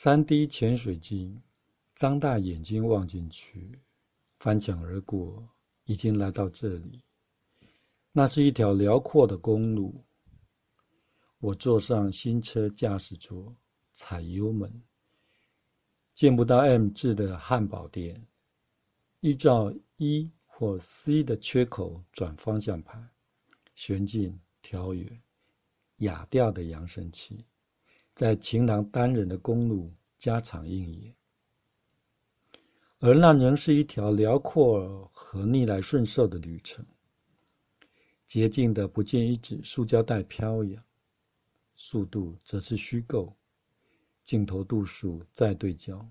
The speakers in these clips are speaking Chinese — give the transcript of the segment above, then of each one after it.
三 D 潜水镜，张大眼睛望进去，翻墙而过，已经来到这里。那是一条辽阔的公路。我坐上新车驾驶座，踩油门。见不到 M 字的汉堡店，依照一或 C 的缺口转方向盘，旋进调远，哑调的扬声器。在晴朗单人的公路加场应演，而那仍是一条辽阔和逆来顺受的旅程。洁净的不见一指塑胶袋飘扬，速度则是虚构，镜头度数再对焦，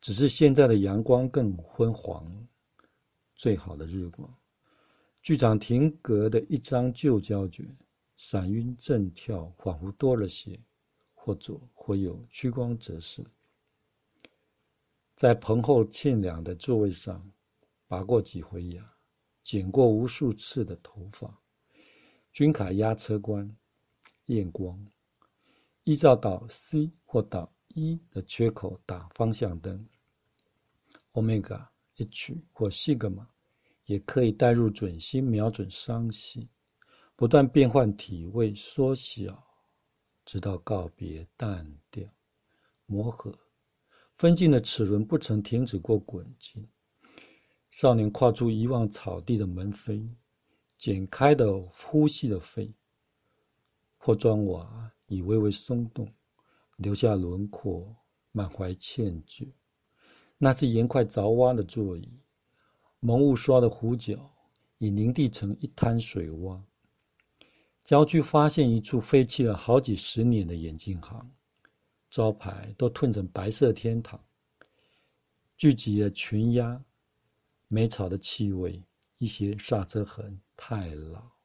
只是现在的阳光更昏黄，最好的日光。剧场停格的一张旧胶卷，闪晕震跳，仿佛多了些。或左或右，屈光折射，在棚后沁凉的座位上，拔过几回牙，剪过无数次的头发。军卡压车关，验光，依照导 C 或导 E 的缺口打方向灯。Omega、H 或西格玛也可以带入准心瞄准伤系，不断变换体位，缩小。直到告别淡掉，磨合，分镜的齿轮不曾停止过滚进。少年跨出遗忘草地的门扉，剪开的呼吸的肺，或砖瓦已微微松动，留下轮廓，满怀歉疚。那是盐块凿挖的座椅，蒙雾刷的弧角已凝地成一滩水洼。郊区发现一处废弃了好几十年的眼镜行，招牌都褪成白色天堂。聚集了群鸦，霉草的气味，一些刹车痕，太老。